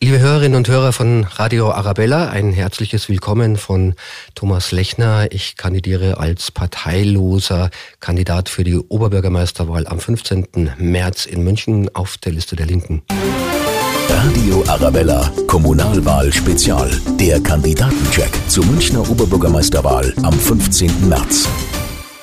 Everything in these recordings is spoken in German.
Liebe Hörerinnen und Hörer von Radio Arabella, ein herzliches Willkommen von Thomas Lechner. Ich kandidiere als parteiloser Kandidat für die Oberbürgermeisterwahl am 15. März in München auf der Liste der Linken. Radio Arabella, Kommunalwahl Spezial. Der Kandidatencheck zur Münchner Oberbürgermeisterwahl am 15. März.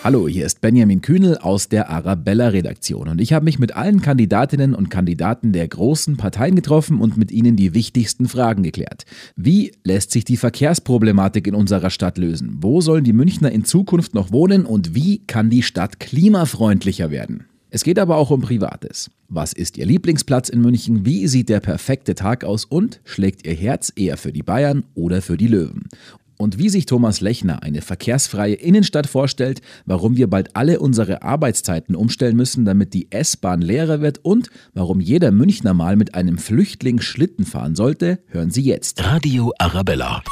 Hallo, hier ist Benjamin Kühnel aus der Arabella-Redaktion und ich habe mich mit allen Kandidatinnen und Kandidaten der großen Parteien getroffen und mit ihnen die wichtigsten Fragen geklärt. Wie lässt sich die Verkehrsproblematik in unserer Stadt lösen? Wo sollen die Münchner in Zukunft noch wohnen und wie kann die Stadt klimafreundlicher werden? Es geht aber auch um Privates. Was ist Ihr Lieblingsplatz in München? Wie sieht der perfekte Tag aus? Und schlägt Ihr Herz eher für die Bayern oder für die Löwen? Und wie sich Thomas Lechner eine verkehrsfreie Innenstadt vorstellt, warum wir bald alle unsere Arbeitszeiten umstellen müssen, damit die S-Bahn leerer wird und warum jeder Münchner mal mit einem Flüchtling Schlitten fahren sollte, hören Sie jetzt. Radio Arabella.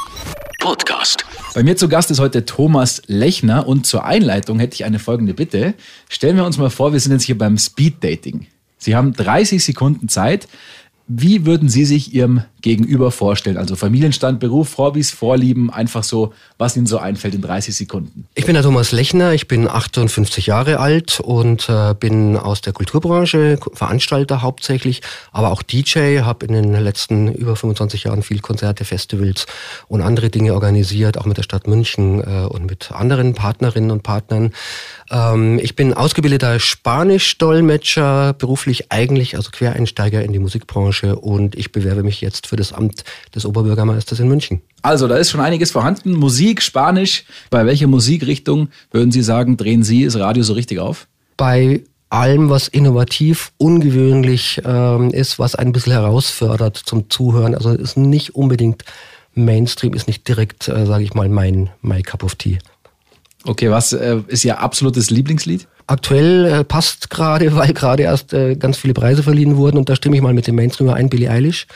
Podcast. Bei mir zu Gast ist heute Thomas Lechner und zur Einleitung hätte ich eine folgende Bitte. Stellen wir uns mal vor, wir sind jetzt hier beim Speed Dating. Sie haben 30 Sekunden Zeit, wie würden Sie sich Ihrem Gegenüber vorstellen? Also Familienstand, Beruf, Hobbys, Vorlieben, einfach so, was Ihnen so einfällt in 30 Sekunden. Ich bin der Thomas Lechner, ich bin 58 Jahre alt und äh, bin aus der Kulturbranche, Veranstalter hauptsächlich, aber auch DJ, habe in den letzten über 25 Jahren viel Konzerte, Festivals und andere Dinge organisiert, auch mit der Stadt München äh, und mit anderen Partnerinnen und Partnern. Ähm, ich bin ausgebildeter Spanisch-Dolmetscher, beruflich eigentlich, also Quereinsteiger in die Musikbranche und ich bewerbe mich jetzt für das Amt des Oberbürgermeisters in München. Also, da ist schon einiges vorhanden. Musik, Spanisch. Bei welcher Musikrichtung würden Sie sagen, drehen Sie das Radio so richtig auf? Bei allem, was innovativ, ungewöhnlich ähm, ist, was ein bisschen herausfördert zum Zuhören. Also ist nicht unbedingt Mainstream, ist nicht direkt, äh, sage ich mal, mein My Cup of Tea. Okay, was äh, ist Ihr absolutes Lieblingslied? Aktuell äh, passt gerade, weil gerade erst äh, ganz viele Preise verliehen wurden und da stimme ich mal mit dem Mainstreamer ein, Billie Eilish.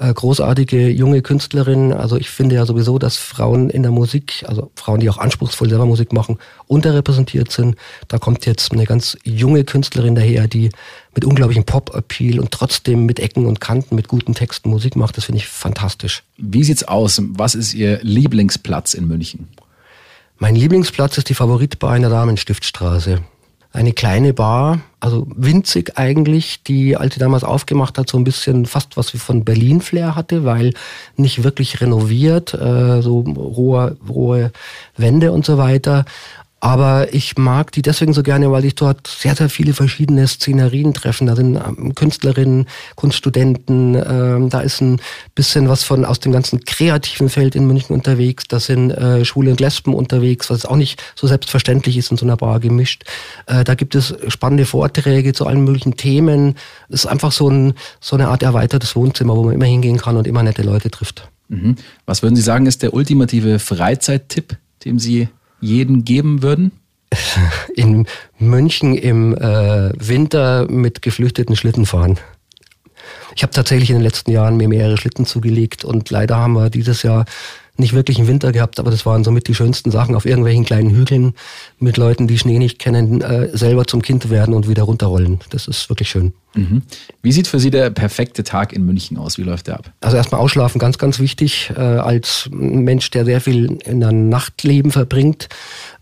Äh, großartige junge Künstlerin. Also ich finde ja sowieso, dass Frauen in der Musik, also Frauen, die auch anspruchsvoll selber Musik machen, unterrepräsentiert sind. Da kommt jetzt eine ganz junge Künstlerin daher, die mit unglaublichem Pop-Appeal und trotzdem mit Ecken und Kanten, mit guten Texten Musik macht. Das finde ich fantastisch. Wie sieht's aus? Was ist Ihr Lieblingsplatz in München? Mein Lieblingsplatz ist die Favoritbar in der Damenstiftstraße. Eine kleine Bar, also winzig eigentlich, die als sie damals aufgemacht hat, so ein bisschen fast was wie von Berlin-Flair hatte, weil nicht wirklich renoviert, äh, so rohe, rohe Wände und so weiter. Aber ich mag die deswegen so gerne, weil ich dort sehr, sehr viele verschiedene Szenerien treffen. Da sind ähm, Künstlerinnen, Kunststudenten, ähm, da ist ein bisschen was von aus dem ganzen kreativen Feld in München unterwegs. Da sind äh, Schwule und Lesben unterwegs, was auch nicht so selbstverständlich ist in so einer Bar gemischt. Äh, da gibt es spannende Vorträge zu allen möglichen Themen. Es ist einfach so, ein, so eine Art erweitertes Wohnzimmer, wo man immer hingehen kann und immer nette Leute trifft. Mhm. Was würden Sie sagen, ist der ultimative Freizeittipp, den Sie jeden geben würden? In München im äh, Winter mit geflüchteten Schlitten fahren. Ich habe tatsächlich in den letzten Jahren mir mehrere Schlitten zugelegt und leider haben wir dieses Jahr nicht wirklich einen Winter gehabt, aber das waren somit die schönsten Sachen auf irgendwelchen kleinen Hügeln mit Leuten, die Schnee nicht kennen, äh, selber zum Kind werden und wieder runterrollen. Das ist wirklich schön. Mhm. Wie sieht für Sie der perfekte Tag in München aus? Wie läuft der ab? Also erstmal ausschlafen, ganz, ganz wichtig. Äh, als Mensch, der sehr viel in der Nachtleben verbringt,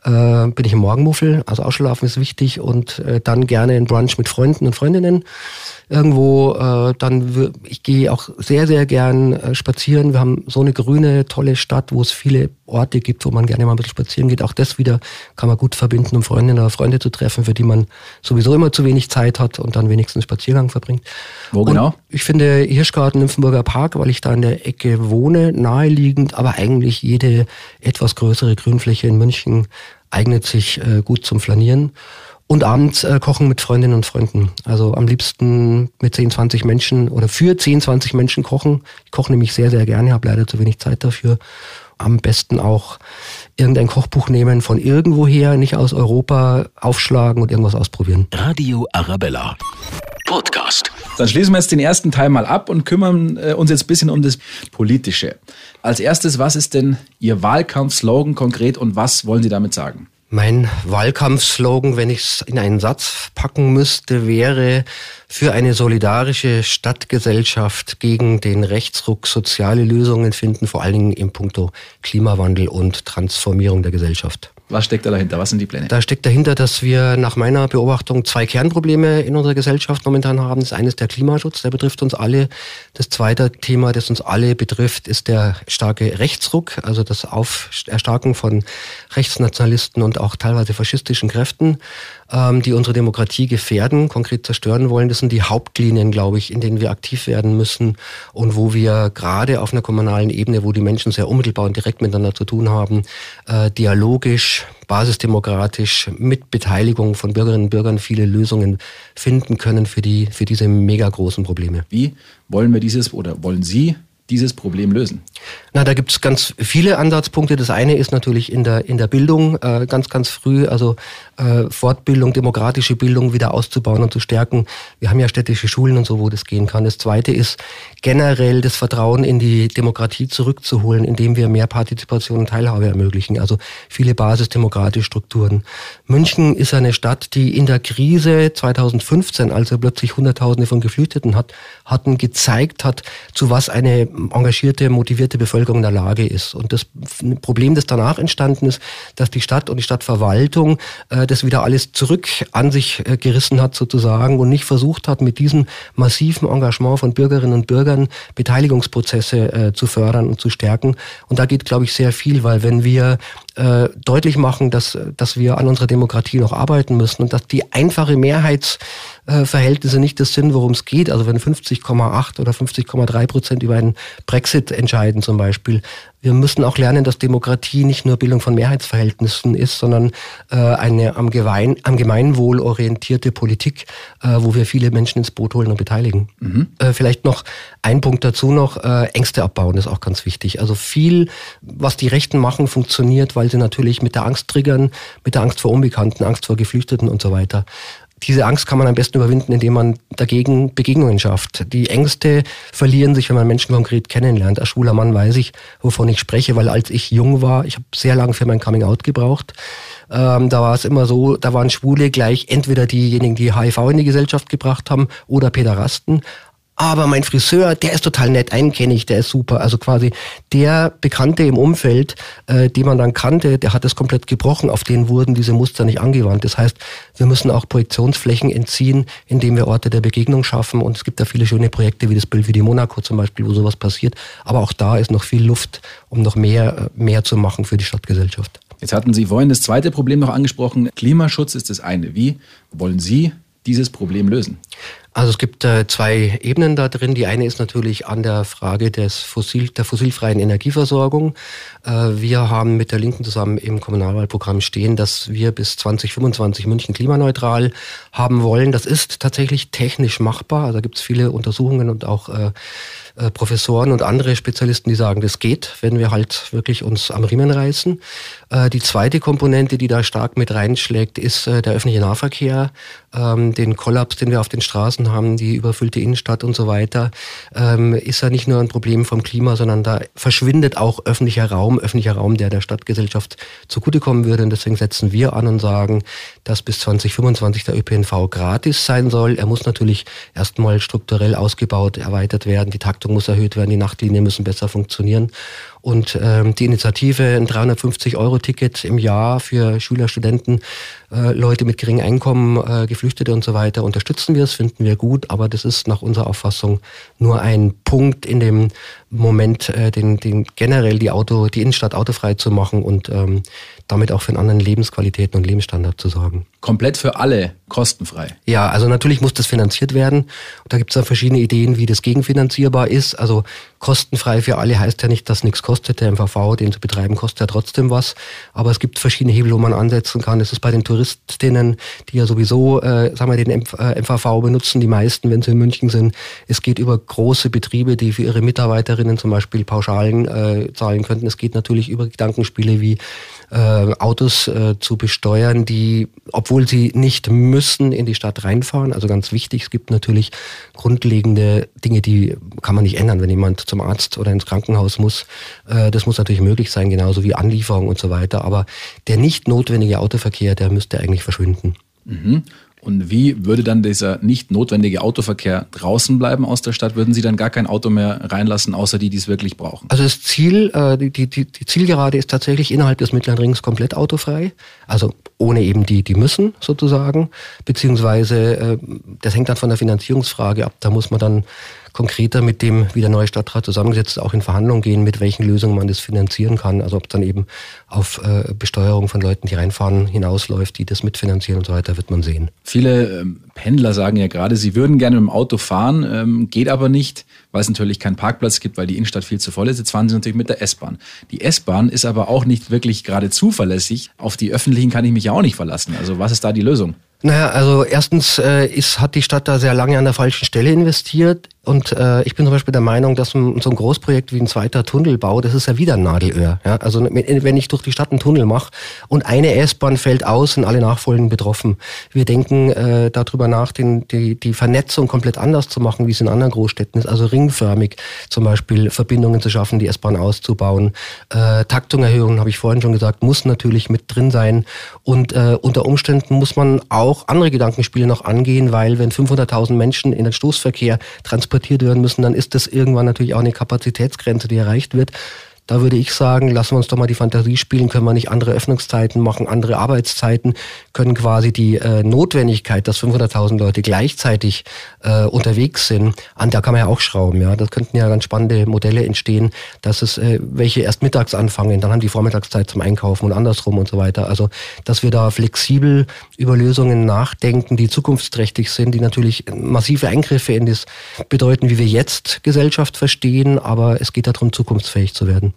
äh, bin ich im Morgenmuffel. Also ausschlafen ist wichtig und äh, dann gerne ein Brunch mit Freunden und Freundinnen irgendwo. Äh, dann ich gehe auch sehr, sehr gern äh, spazieren. Wir haben so eine grüne, tolle Stadt, wo es viele Orte gibt, wo man gerne mal ein bisschen spazieren geht. Auch das wieder kann man gut verbinden, um Freundinnen oder Freunde zu treffen, für die man sowieso immer zu wenig Zeit hat und dann wenigstens Spaziergang verbringt. Wo genau? Und ich finde Hirschgarten, Nymphenburger Park, weil ich da in der Ecke wohne, naheliegend, aber eigentlich jede etwas größere Grünfläche in München eignet sich äh, gut zum Flanieren. Und abends äh, kochen mit Freundinnen und Freunden. Also am liebsten mit 10, 20 Menschen oder für 10, 20 Menschen kochen. Ich koche nämlich sehr, sehr gerne, habe leider zu wenig Zeit dafür. Am besten auch irgendein Kochbuch nehmen von irgendwoher, nicht aus Europa, aufschlagen und irgendwas ausprobieren. Radio Arabella. Podcast. Dann schließen wir jetzt den ersten Teil mal ab und kümmern äh, uns jetzt ein bisschen um das Politische. Als erstes, was ist denn Ihr Wahlkampfslogan konkret und was wollen Sie damit sagen? Mein Wahlkampfslogan, wenn ich es in einen Satz packen müsste, wäre für eine solidarische Stadtgesellschaft gegen den Rechtsruck soziale Lösungen finden, vor allen Dingen im Punkto Klimawandel und Transformierung der Gesellschaft. Was steckt da dahinter? Was sind die Pläne? Da steckt dahinter, dass wir nach meiner Beobachtung zwei Kernprobleme in unserer Gesellschaft momentan haben. Das eine ist der Klimaschutz, der betrifft uns alle. Das zweite Thema, das uns alle betrifft, ist der starke Rechtsruck, also das Auferstarken von Rechtsnationalisten und auch teilweise faschistischen Kräften, ähm, die unsere Demokratie gefährden, konkret zerstören wollen. Das sind die Hauptlinien, glaube ich, in denen wir aktiv werden müssen und wo wir gerade auf einer kommunalen Ebene, wo die Menschen sehr unmittelbar und direkt miteinander zu tun haben, äh, dialogisch basisdemokratisch, mit Beteiligung von Bürgerinnen und Bürgern viele Lösungen finden können für, die, für diese mega großen Probleme. Wie wollen wir dieses oder wollen Sie dieses Problem lösen? Na, da gibt es ganz viele Ansatzpunkte. Das eine ist natürlich in der, in der Bildung äh, ganz, ganz früh, also Fortbildung, demokratische Bildung wieder auszubauen und zu stärken. Wir haben ja städtische Schulen und so, wo das gehen kann. Das zweite ist generell das Vertrauen in die Demokratie zurückzuholen, indem wir mehr Partizipation und Teilhabe ermöglichen. Also viele basisdemokratische Strukturen. München ist eine Stadt, die in der Krise 2015, als er plötzlich Hunderttausende von Geflüchteten hat, hatten, gezeigt hat, zu was eine engagierte, motivierte Bevölkerung in der Lage ist. Und das Problem, das danach entstanden ist, dass die Stadt und die Stadtverwaltung äh, das wieder alles zurück an sich äh, gerissen hat sozusagen und nicht versucht hat, mit diesem massiven Engagement von Bürgerinnen und Bürgern Beteiligungsprozesse äh, zu fördern und zu stärken. Und da geht, glaube ich, sehr viel, weil wenn wir äh, deutlich machen, dass, dass wir an unserer Demokratie noch arbeiten müssen und dass die einfache Mehrheitsverhältnisse nicht das sind, worum es geht. Also wenn 50,8 oder 50,3 Prozent über einen Brexit entscheiden zum Beispiel. Wir müssen auch lernen, dass Demokratie nicht nur Bildung von Mehrheitsverhältnissen ist, sondern äh, eine am, Gemein, am Gemeinwohl orientierte Politik, äh, wo wir viele Menschen ins Boot holen und beteiligen. Mhm. Äh, vielleicht noch ein Punkt dazu noch, äh, Ängste abbauen ist auch ganz wichtig. Also viel, was die Rechten machen, funktioniert, weil sie natürlich mit der Angst triggern, mit der Angst vor Unbekannten, Angst vor Geflüchteten und so weiter diese Angst kann man am besten überwinden, indem man dagegen Begegnungen schafft. Die Ängste verlieren sich, wenn man Menschen konkret kennenlernt. Als schwuler Mann weiß ich, wovon ich spreche, weil als ich jung war, ich habe sehr lange für mein Coming Out gebraucht. Ähm, da war es immer so, da waren Schwule gleich entweder diejenigen, die HIV in die Gesellschaft gebracht haben oder Päderasten aber mein Friseur, der ist total nett, einen kenne ich, der ist super. Also quasi der Bekannte im Umfeld, äh, den man dann kannte, der hat das komplett gebrochen, auf den wurden diese Muster nicht angewandt. Das heißt, wir müssen auch Projektionsflächen entziehen, indem wir Orte der Begegnung schaffen. Und es gibt da viele schöne Projekte, wie das Bild wie die Monaco zum Beispiel, wo sowas passiert. Aber auch da ist noch viel Luft, um noch mehr, äh, mehr zu machen für die Stadtgesellschaft. Jetzt hatten Sie vorhin das zweite Problem noch angesprochen. Klimaschutz ist das eine. Wie wollen Sie dieses Problem lösen? Also es gibt äh, zwei Ebenen da drin. Die eine ist natürlich an der Frage des Fossil, der fossilfreien Energieversorgung. Äh, wir haben mit der Linken zusammen im Kommunalwahlprogramm stehen, dass wir bis 2025 München klimaneutral haben wollen. Das ist tatsächlich technisch machbar. Also da gibt es viele Untersuchungen und auch äh, äh, Professoren und andere Spezialisten, die sagen, das geht, wenn wir halt wirklich uns am Riemen reißen. Äh, die zweite Komponente, die da stark mit reinschlägt, ist äh, der öffentliche Nahverkehr, ähm, den Kollaps, den wir auf den Straßen haben, die überfüllte Innenstadt und so weiter, ähm, ist ja nicht nur ein Problem vom Klima, sondern da verschwindet auch öffentlicher Raum, öffentlicher Raum, der der Stadtgesellschaft zugutekommen würde. Und deswegen setzen wir an und sagen, dass bis 2025 der ÖPNV gratis sein soll. Er muss natürlich erstmal strukturell ausgebaut, erweitert werden. Die Taktung muss erhöht werden, die Nachtlinien müssen besser funktionieren. Und ähm, die Initiative, ein 350-Euro-Ticket im Jahr für Schüler, Studenten, äh, Leute mit geringem Einkommen, äh, Geflüchtete und so weiter, unterstützen wir. Das finden wir gut, aber das ist nach unserer Auffassung nur ein Punkt in dem Moment, äh, den, den generell die Auto, die Innenstadt autofrei zu machen und ähm, damit auch für einen anderen Lebensqualitäten und Lebensstandard zu sorgen. Komplett für alle kostenfrei. Ja, also natürlich muss das finanziert werden. Und da gibt es dann verschiedene Ideen, wie das gegenfinanzierbar ist. Also kostenfrei für alle heißt ja nicht, dass nichts kostet. Der MVV, den zu betreiben, kostet ja trotzdem was. Aber es gibt verschiedene Hebel, wo man ansetzen kann. Das ist bei den Touristinnen, die ja sowieso, äh, sagen wir, den MVV äh, benutzen, die meisten, wenn sie in München sind. Es geht über große Betriebe, die für ihre Mitarbeiterinnen zum Beispiel Pauschalen äh, zahlen könnten. Es geht natürlich über Gedankenspiele wie äh, Autos äh, zu besteuern, die, obwohl sie nicht müssen, in die Stadt reinfahren. Also ganz wichtig, es gibt natürlich grundlegende Dinge, die kann man nicht ändern, wenn jemand zum Arzt oder ins Krankenhaus muss. Äh, das muss natürlich möglich sein, genauso wie Anlieferung und so weiter. Aber der nicht notwendige Autoverkehr, der müsste eigentlich verschwinden. Mhm. Und wie würde dann dieser nicht notwendige Autoverkehr draußen bleiben aus der Stadt? Würden Sie dann gar kein Auto mehr reinlassen, außer die, die es wirklich brauchen? Also das Ziel, äh, die, die, die Zielgerade ist tatsächlich innerhalb des Mittleren Rings komplett autofrei. Also ohne eben die, die müssen sozusagen. Beziehungsweise, äh, das hängt dann von der Finanzierungsfrage ab. Da muss man dann konkreter mit dem, wie der neue Stadtrat zusammengesetzt, auch in Verhandlungen gehen, mit welchen Lösungen man das finanzieren kann. Also ob dann eben auf äh, Besteuerung von Leuten, die reinfahren, hinausläuft, die das mitfinanzieren und so weiter, wird man sehen. Viele ähm, Pendler sagen ja gerade, sie würden gerne mit dem Auto fahren, ähm, geht aber nicht, weil es natürlich keinen Parkplatz gibt, weil die Innenstadt viel zu voll ist. Jetzt fahren sie natürlich mit der S-Bahn. Die S-Bahn ist aber auch nicht wirklich gerade zuverlässig. Auf die öffentlichen kann ich mich ja auch nicht verlassen. Also was ist da die Lösung? Naja, also erstens äh, ist, hat die Stadt da sehr lange an der falschen Stelle investiert. Und äh, ich bin zum Beispiel der Meinung, dass so ein Großprojekt wie ein zweiter Tunnelbau, das ist ja wieder ein Nadelöhr. Ja? Also wenn ich durch die Stadt einen Tunnel mache und eine S-Bahn fällt aus, sind alle Nachfolgenden betroffen. Wir denken äh, darüber nach, den, die, die Vernetzung komplett anders zu machen, wie es in anderen Großstädten ist. Also ringförmig zum Beispiel Verbindungen zu schaffen, die S-Bahn auszubauen. Äh, Taktungerhöhungen, habe ich vorhin schon gesagt, muss natürlich mit drin sein. Und äh, unter Umständen muss man auch andere Gedankenspiele noch angehen, weil wenn 500.000 Menschen in den Stoßverkehr transportieren, transportiert werden müssen, dann ist das irgendwann natürlich auch eine Kapazitätsgrenze, die erreicht wird. Da würde ich sagen, lassen wir uns doch mal die Fantasie spielen, können wir nicht andere Öffnungszeiten machen, andere Arbeitszeiten, können quasi die äh, Notwendigkeit, dass 500.000 Leute gleichzeitig äh, unterwegs sind, an der kann man ja auch schrauben. Ja, das könnten ja ganz spannende Modelle entstehen, dass es äh, welche erst mittags anfangen, dann haben die Vormittagszeit zum Einkaufen und andersrum und so weiter. Also, dass wir da flexibel über Lösungen nachdenken, die zukunftsträchtig sind, die natürlich massive Eingriffe in das bedeuten, wie wir jetzt Gesellschaft verstehen, aber es geht darum, zukunftsfähig zu werden.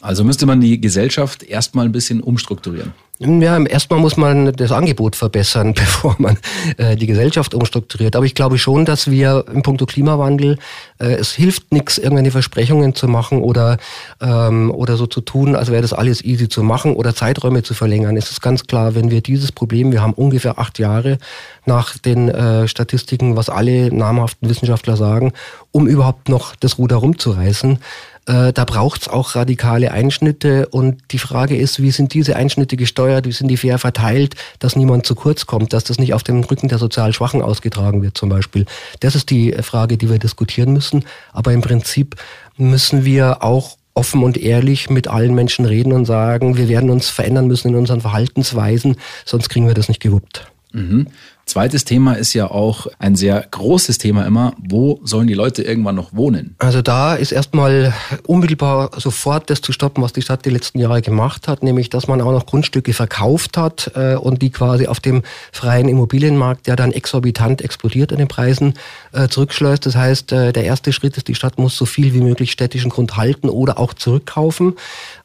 Also müsste man die Gesellschaft erstmal ein bisschen umstrukturieren. Ja, erstmal muss man das Angebot verbessern, bevor man äh, die Gesellschaft umstrukturiert. Aber ich glaube schon, dass wir im Punkto Klimawandel, äh, es hilft nichts, irgendwelche Versprechungen zu machen oder, ähm, oder so zu tun, als wäre das alles easy zu machen oder Zeiträume zu verlängern. Es ist ganz klar, wenn wir dieses Problem, wir haben ungefähr acht Jahre nach den äh, Statistiken, was alle namhaften Wissenschaftler sagen, um überhaupt noch das Ruder rumzureißen, äh, da braucht es auch radikale Einschnitte und die Frage ist, wie sind diese Einschnitte gesteuert, wie sind die fair verteilt, dass niemand zu kurz kommt, dass das nicht auf dem Rücken der sozial Schwachen ausgetragen wird zum Beispiel. Das ist die Frage, die wir diskutieren müssen. Aber im Prinzip müssen wir auch offen und ehrlich mit allen Menschen reden und sagen, wir werden uns verändern müssen in unseren Verhaltensweisen, sonst kriegen wir das nicht gewuppt. Mhm. Zweites Thema ist ja auch ein sehr großes Thema immer. Wo sollen die Leute irgendwann noch wohnen? Also da ist erstmal unmittelbar sofort das zu stoppen, was die Stadt die letzten Jahre gemacht hat, nämlich dass man auch noch Grundstücke verkauft hat äh, und die quasi auf dem freien Immobilienmarkt, der dann exorbitant explodiert an den Preisen, äh, zurückschleust. Das heißt, äh, der erste Schritt ist, die Stadt muss so viel wie möglich städtischen Grund halten oder auch zurückkaufen,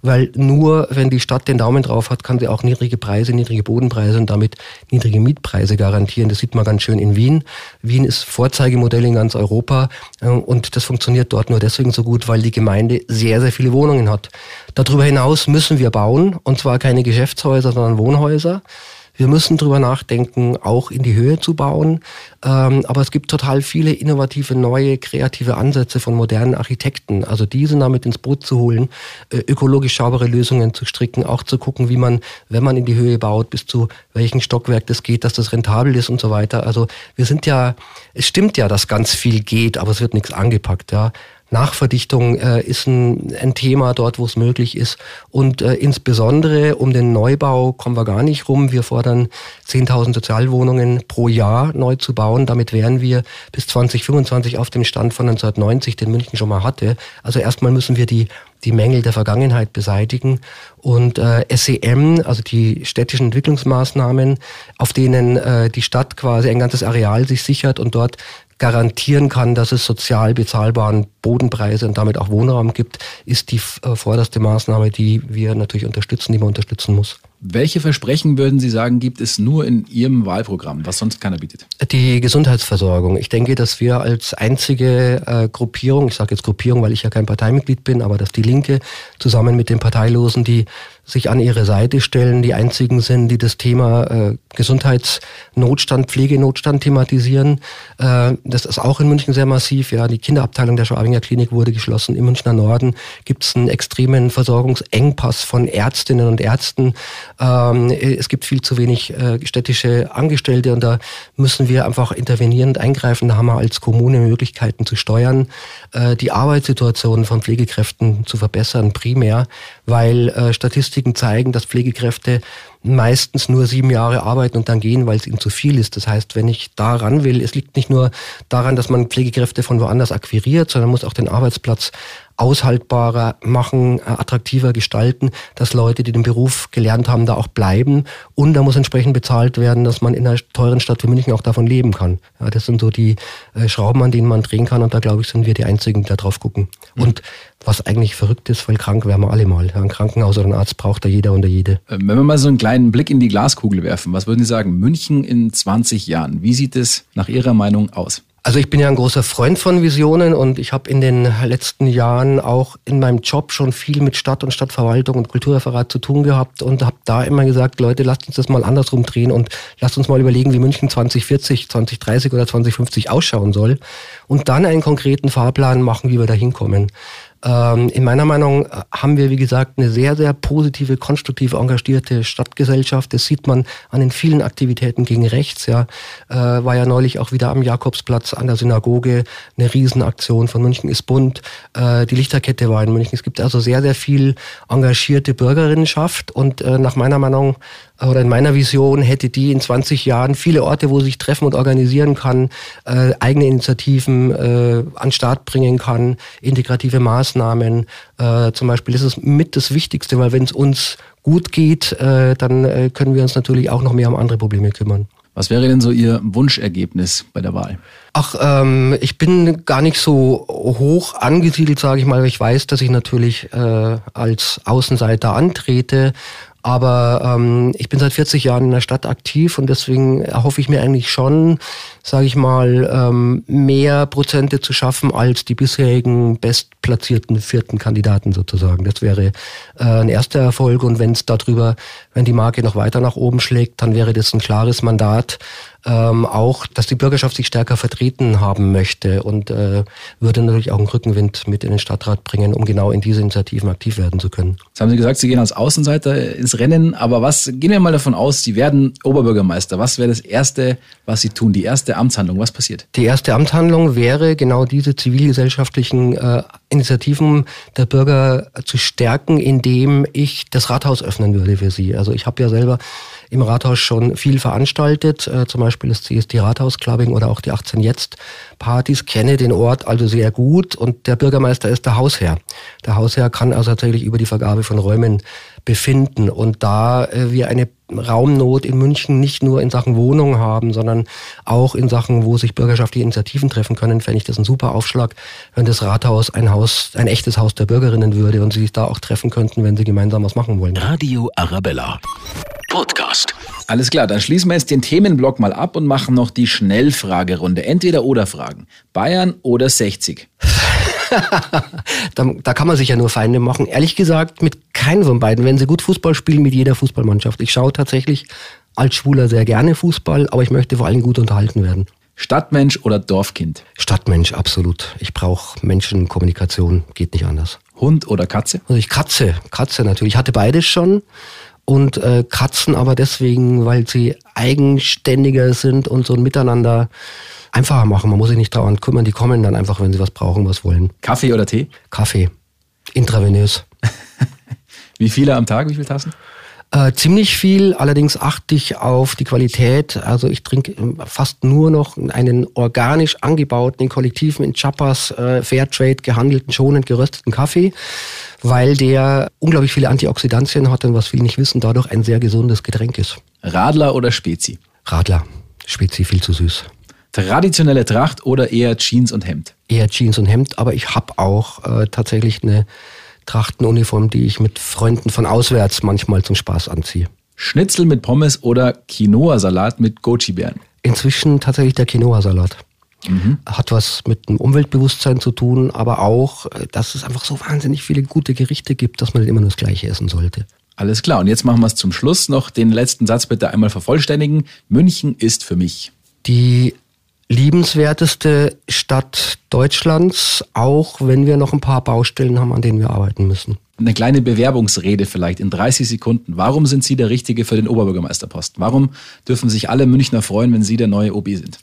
weil nur wenn die Stadt den Daumen drauf hat, kann sie auch niedrige Preise, niedrige Bodenpreise und damit niedrige Mietpreise garantieren implementieren. Das sieht man ganz schön in Wien. Wien ist Vorzeigemodell in ganz Europa äh, und das funktioniert dort nur deswegen so gut, weil die Gemeinde sehr, sehr viele Wohnungen hat. Darüber hinaus müssen wir bauen und zwar keine Geschäftshäuser, sondern Wohnhäuser. Wir müssen drüber nachdenken, auch in die Höhe zu bauen. Ähm, aber es gibt total viele innovative, neue, kreative Ansätze von modernen Architekten. Also diese damit ins Boot zu holen, äh, ökologisch saubere Lösungen zu stricken, auch zu gucken, wie man, wenn man in die Höhe baut, bis zu welchem Stockwerk das geht, dass das rentabel ist und so weiter. Also wir sind ja, es stimmt ja, dass ganz viel geht, aber es wird nichts angepackt. Ja. Nachverdichtung äh, ist ein, ein, Thema dort, wo es möglich ist. Und äh, insbesondere um den Neubau kommen wir gar nicht rum. Wir fordern 10.000 Sozialwohnungen pro Jahr neu zu bauen. Damit wären wir bis 2025 auf dem Stand von 1990, den München schon mal hatte. Also erstmal müssen wir die die Mängel der Vergangenheit beseitigen und äh, SEM, also die städtischen Entwicklungsmaßnahmen, auf denen äh, die Stadt quasi ein ganzes Areal sich sichert und dort garantieren kann, dass es sozial bezahlbaren Bodenpreise und damit auch Wohnraum gibt, ist die äh, vorderste Maßnahme, die wir natürlich unterstützen, die man unterstützen muss. Welche Versprechen würden Sie sagen, gibt es nur in Ihrem Wahlprogramm, was sonst keiner bietet? Die Gesundheitsversorgung. Ich denke, dass wir als einzige äh, Gruppierung, ich sage jetzt Gruppierung, weil ich ja kein Parteimitglied bin, aber dass die Linke zusammen mit den Parteilosen die sich an ihre Seite stellen, die einzigen sind, die das Thema äh, Gesundheitsnotstand, Pflegenotstand thematisieren. Äh, das ist auch in München sehr massiv. Ja, die Kinderabteilung der Schwabinger Klinik wurde geschlossen. Im Münchner Norden gibt es einen extremen Versorgungsengpass von Ärztinnen und Ärzten. Ähm, es gibt viel zu wenig äh, städtische Angestellte und da müssen wir einfach intervenieren und eingreifen. Da haben wir als Kommune Möglichkeiten zu steuern, äh, die Arbeitssituation von Pflegekräften zu verbessern, primär, weil äh, Statistiken zeigen, dass Pflegekräfte meistens nur sieben Jahre arbeiten und dann gehen, weil es ihnen zu viel ist. Das heißt, wenn ich daran will, es liegt nicht nur daran, dass man Pflegekräfte von woanders akquiriert, sondern muss auch den Arbeitsplatz aushaltbarer machen, äh, attraktiver gestalten, dass Leute, die den Beruf gelernt haben, da auch bleiben. Und da muss entsprechend bezahlt werden, dass man in einer teuren Stadt wie München auch davon leben kann. Ja, das sind so die äh, Schrauben, an denen man drehen kann. Und da, glaube ich, sind wir die Einzigen, die da drauf gucken. Mhm. Und was eigentlich verrückt ist, weil krank wären wir alle mal. Ein Krankenhaus oder ein Arzt braucht da jeder und jede. Ähm, wenn wir mal so einen kleinen Blick in die Glaskugel werfen, was würden Sie sagen? München in 20 Jahren, wie sieht es nach Ihrer Meinung aus? Also ich bin ja ein großer Freund von Visionen und ich habe in den letzten Jahren auch in meinem Job schon viel mit Stadt und Stadtverwaltung und Kulturreferat zu tun gehabt und habe da immer gesagt, Leute, lasst uns das mal andersrum drehen und lasst uns mal überlegen, wie München 2040, 2030 oder 2050 ausschauen soll und dann einen konkreten Fahrplan machen, wie wir da hinkommen. Ähm, in meiner Meinung äh, haben wir, wie gesagt, eine sehr, sehr positive, konstruktive, engagierte Stadtgesellschaft. Das sieht man an den vielen Aktivitäten gegen rechts. Ja, äh, war ja neulich auch wieder am Jakobsplatz an der Synagoge eine Riesenaktion von München ist bunt. Äh, die Lichterkette war in München. Es gibt also sehr, sehr viel engagierte Bürgerinnenschaft und nach meiner Meinung oder in meiner Vision hätte die in 20 Jahren viele Orte, wo sie sich treffen und organisieren kann, äh, eigene Initiativen äh, an Start bringen kann, integrative Maßnahmen. Äh, zum Beispiel ist es mit das Wichtigste, weil wenn es uns gut geht, äh, dann äh, können wir uns natürlich auch noch mehr um andere Probleme kümmern. Was wäre denn so Ihr Wunschergebnis bei der Wahl? Ach, ähm, ich bin gar nicht so hoch angesiedelt, sage ich mal. Ich weiß, dass ich natürlich äh, als Außenseiter antrete. Aber ähm, ich bin seit 40 Jahren in der Stadt aktiv und deswegen erhoffe ich mir eigentlich schon, sage ich mal, ähm, mehr Prozente zu schaffen als die bisherigen bestplatzierten vierten Kandidaten sozusagen. Das wäre äh, ein erster Erfolg und wenn es darüber, wenn die Marke noch weiter nach oben schlägt, dann wäre das ein klares Mandat, ähm, auch, dass die Bürgerschaft sich stärker vertreten haben möchte und äh, würde natürlich auch einen Rückenwind mit in den Stadtrat bringen, um genau in diese Initiativen aktiv werden zu können. Jetzt haben Sie gesagt, Sie gehen als Außenseiter ins Rennen, aber was, gehen wir mal davon aus, Sie werden Oberbürgermeister. Was wäre das Erste, was Sie tun, die erste Amtshandlung? Was passiert? Die erste Amtshandlung wäre genau diese zivilgesellschaftlichen äh, Initiativen der Bürger zu stärken, indem ich das Rathaus öffnen würde für sie. Also ich habe ja selber im Rathaus schon viel veranstaltet, äh, zum Beispiel das CSD Rathausclubbing oder auch die 18 Jetzt Partys, kenne den Ort also sehr gut und der Bürgermeister ist der Hausherr. Der Hausherr kann also tatsächlich über die Vergabe von Räumen befinden und da äh, wir eine Raumnot in München nicht nur in Sachen Wohnung haben, sondern auch in Sachen, wo sich bürgerschaftliche Initiativen treffen können, fände ich das ein super Aufschlag, wenn das Rathaus ein Haus, ein echtes Haus der Bürgerinnen würde und sie sich da auch treffen könnten, wenn sie gemeinsam was machen wollen. Radio Arabella. Podcast. Alles klar, dann schließen wir jetzt den Themenblock mal ab und machen noch die Schnellfragerunde. Entweder oder Fragen. Bayern oder 60? da, da, kann man sich ja nur Feinde machen. Ehrlich gesagt, mit keinem von beiden. Wenn sie gut Fußball spielen, mit jeder Fußballmannschaft. Ich schaue tatsächlich als Schwuler sehr gerne Fußball, aber ich möchte vor allem gut unterhalten werden. Stadtmensch oder Dorfkind? Stadtmensch, absolut. Ich brauche Menschenkommunikation, geht nicht anders. Hund oder Katze? Also ich Katze, Katze natürlich. Ich hatte beides schon und äh, Katzen aber deswegen, weil sie eigenständiger sind und so ein Miteinander einfacher machen. Man muss sich nicht daran kümmern, die kommen dann einfach, wenn sie was brauchen, was wollen. Kaffee oder Tee? Kaffee. Intravenös. Wie viele am Tag? Wie viele Tassen? Äh, ziemlich viel, allerdings achte ich auf die Qualität. Also ich trinke ähm, fast nur noch einen organisch angebauten, in Kollektiven, in Chapas, äh, Fairtrade gehandelten, schonend gerösteten Kaffee, weil der unglaublich viele Antioxidantien hat und was viele nicht wissen, dadurch ein sehr gesundes Getränk ist. Radler oder Spezi? Radler. Spezi viel zu süß. Traditionelle Tracht oder eher Jeans und Hemd? Eher Jeans und Hemd, aber ich habe auch äh, tatsächlich eine Trachtenuniform, die ich mit Freunden von auswärts manchmal zum Spaß anziehe. Schnitzel mit Pommes oder Quinoa-Salat mit Goji-Beeren? Inzwischen tatsächlich der Quinoa-Salat. Mhm. Hat was mit dem Umweltbewusstsein zu tun, aber auch, äh, dass es einfach so wahnsinnig viele gute Gerichte gibt, dass man nicht immer nur das Gleiche essen sollte. Alles klar, und jetzt machen wir es zum Schluss noch den letzten Satz bitte einmal vervollständigen. München ist für mich die liebenswerteste Stadt Deutschlands, auch wenn wir noch ein paar Baustellen haben, an denen wir arbeiten müssen. Eine kleine Bewerbungsrede vielleicht in 30 Sekunden. Warum sind Sie der Richtige für den Oberbürgermeisterposten? Warum dürfen sich alle Münchner freuen, wenn Sie der neue OB sind?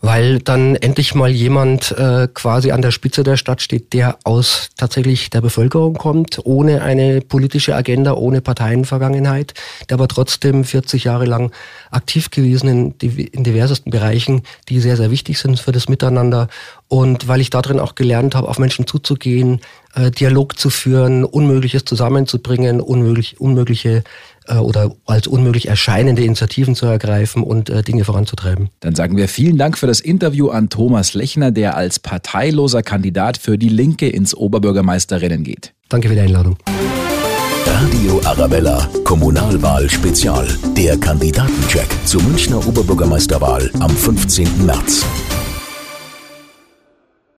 Weil dann endlich mal jemand äh, quasi an der Spitze der Stadt steht, der aus tatsächlich der Bevölkerung kommt, ohne eine politische Agenda, ohne Parteienvergangenheit, der aber trotzdem 40 Jahre lang aktiv gewesen in, in diversesten Bereichen, die sehr, sehr wichtig sind für das Miteinander. Und weil ich darin auch gelernt habe, auf Menschen zuzugehen, äh, Dialog zu führen, Unmögliches zusammenzubringen, unmöglich, unmögliche oder als unmöglich erscheinende Initiativen zu ergreifen und äh, Dinge voranzutreiben. Dann sagen wir vielen Dank für das Interview an Thomas Lechner, der als parteiloser Kandidat für die Linke ins Oberbürgermeisterinnen geht. Danke für die Einladung. Radio Arabella, Kommunalwahl Spezial. Der Kandidatencheck zur Münchner Oberbürgermeisterwahl am 15. März.